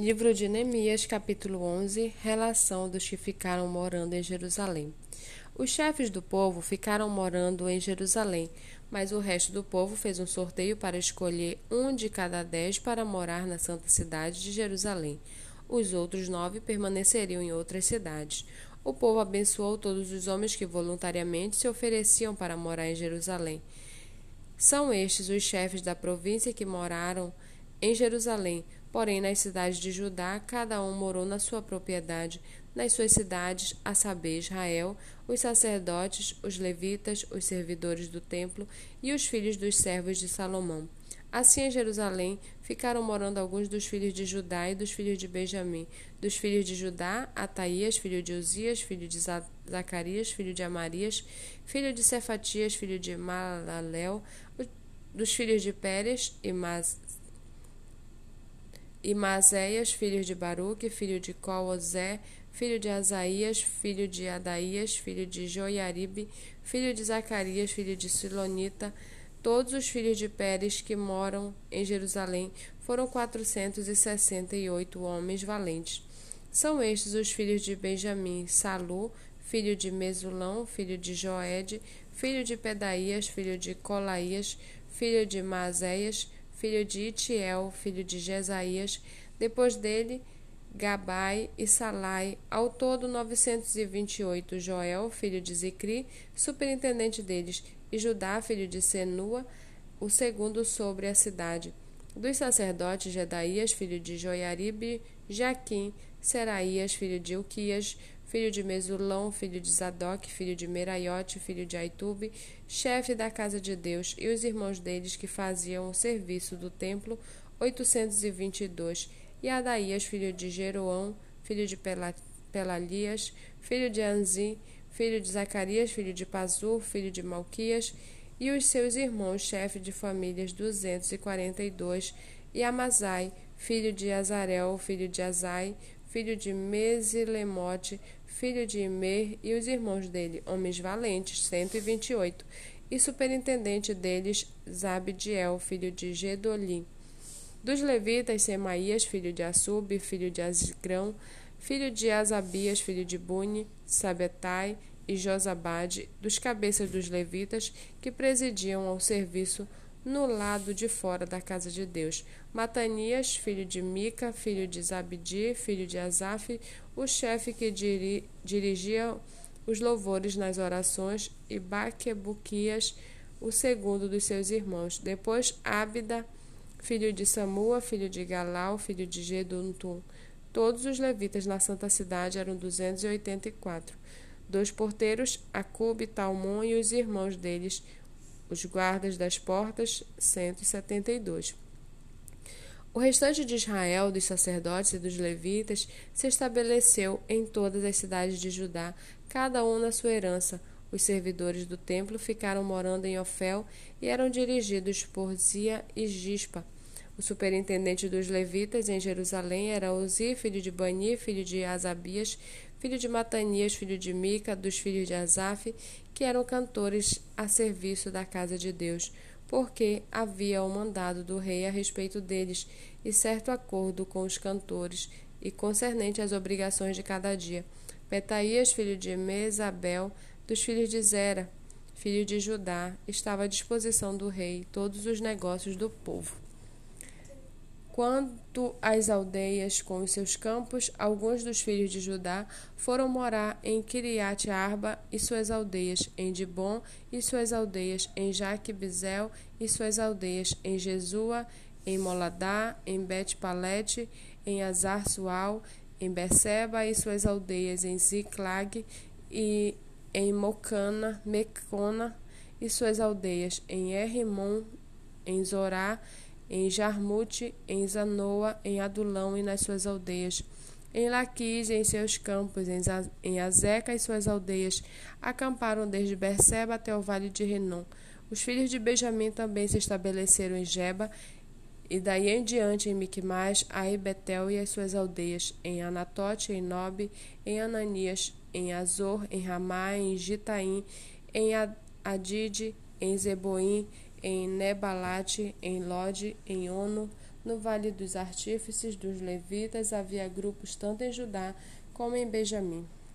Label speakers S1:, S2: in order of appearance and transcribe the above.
S1: Livro de Neemias, capítulo 11 Relação dos que ficaram morando em Jerusalém. Os chefes do povo ficaram morando em Jerusalém, mas o resto do povo fez um sorteio para escolher um de cada dez para morar na santa cidade de Jerusalém. Os outros nove permaneceriam em outras cidades. O povo abençoou todos os homens que voluntariamente se ofereciam para morar em Jerusalém. São estes os chefes da província que moraram em Jerusalém Porém, nas cidades de Judá, cada um morou na sua propriedade, nas suas cidades, a saber, Israel, os sacerdotes, os levitas, os servidores do templo e os filhos dos servos de Salomão. Assim, em Jerusalém ficaram morando alguns dos filhos de Judá e dos filhos de Benjamim. Dos filhos de Judá, Ataías, filho de Uzias, filho de Zacarias, filho de Amarias, filho de Cefatias, filho de Malalel, dos filhos de Pérez e e Maséias, filho de Baruque, filho de Colosé, filho de Asaías, filho de Adaías, filho de Joiaribe, filho de Zacarias, filho de Silonita, todos os filhos de Pérez que moram em Jerusalém foram quatrocentos e sessenta e oito homens valentes. São estes os filhos de Benjamim, Salu, filho de Mesulão, filho de Joed, filho de Pedaías, filho de Colaías, filho de Maséias, filho de Itiel, filho de Jesaías, depois dele Gabai e Salai, ao todo 928, Joel, filho de Zicri, superintendente deles, e Judá, filho de Senua, o segundo sobre a cidade. Dos sacerdotes, Jedaías, filho de Joiaribe, Jaquim, Seraías, filho de Uquias, filho de Mesulão, filho de Zadok, filho de Meraiote, filho de Aitube, chefe da casa de Deus, e os irmãos deles que faziam o serviço do templo, 822, e Adaías, filho de Jeroão, filho de Pelalias, filho de Anzi, filho de Zacarias, filho de Pazur, filho de Malquias, e os seus irmãos, chefe de famílias, 242, e Amazai, filho de Azarel, filho de Azai, filho de Mesilemote, filho de Imer, e os irmãos dele, homens valentes, cento e vinte e oito, e superintendente deles, Zabdiel, filho de Gedolim. Dos levitas, Semaías, filho de Assub, filho de Azgrão, filho de Asabias, filho de Buni, Sabetai e Josabade, dos cabeças dos levitas, que presidiam ao serviço no lado de fora da casa de Deus. Matanias, filho de Mica, filho de Zabdi, filho de Asaf, o chefe que diri dirigia os louvores nas orações, e Baquebuquias, o segundo dos seus irmãos. Depois Ábida, filho de Samua, filho de Galal, filho de Geduntum. Todos os levitas na santa cidade eram duzentos e oitenta e quatro. Dois porteiros, Acube, Talmon e os irmãos deles, os guardas das portas, 172. O restante de Israel, dos sacerdotes e dos levitas, se estabeleceu em todas as cidades de Judá, cada um na sua herança. Os servidores do templo ficaram morando em Ofel e eram dirigidos por Zia e Gispa. O superintendente dos levitas em Jerusalém era Uzi, filho de Bani, filho de Asabias, filho de Matanias, filho de Mica, dos filhos de Asaf, que eram cantores a serviço da casa de Deus, porque havia o mandado do rei a respeito deles e certo acordo com os cantores e concernente às obrigações de cada dia. Petaías, filho de Mesabel, dos filhos de Zera, filho de Judá, estava à disposição do rei todos os negócios do povo. Quanto às aldeias com os seus campos, alguns dos filhos de Judá foram morar em Kiriat Arba e suas aldeias, em Dibon e suas aldeias, em Jaque-Bizel e suas aldeias, em Jesua, em Moladá, em Bet-Palete, em Azar-Sual, em Beceba e suas aldeias, em Ziklag e em Mocana, Mecona e suas aldeias, em Errimon, em Zorá em Jarmute, em Zanoa, em Adulão e nas suas aldeias, em Laquis e em seus campos, em Azeca e suas aldeias, acamparam desde Berseba até o vale de Renon. Os filhos de Benjamim também se estabeleceram em Geba, e daí em diante em Miquimais, Ai, Betel e as suas aldeias, em Anatote, em Nobe, em Ananias, em Azor, em Ramá, em Gitaim, em Adide, em Zeboim, em Nebalate, em Lode, em Ono, No vale dos artífices dos levitas havia grupos tanto em Judá como em Benjamim.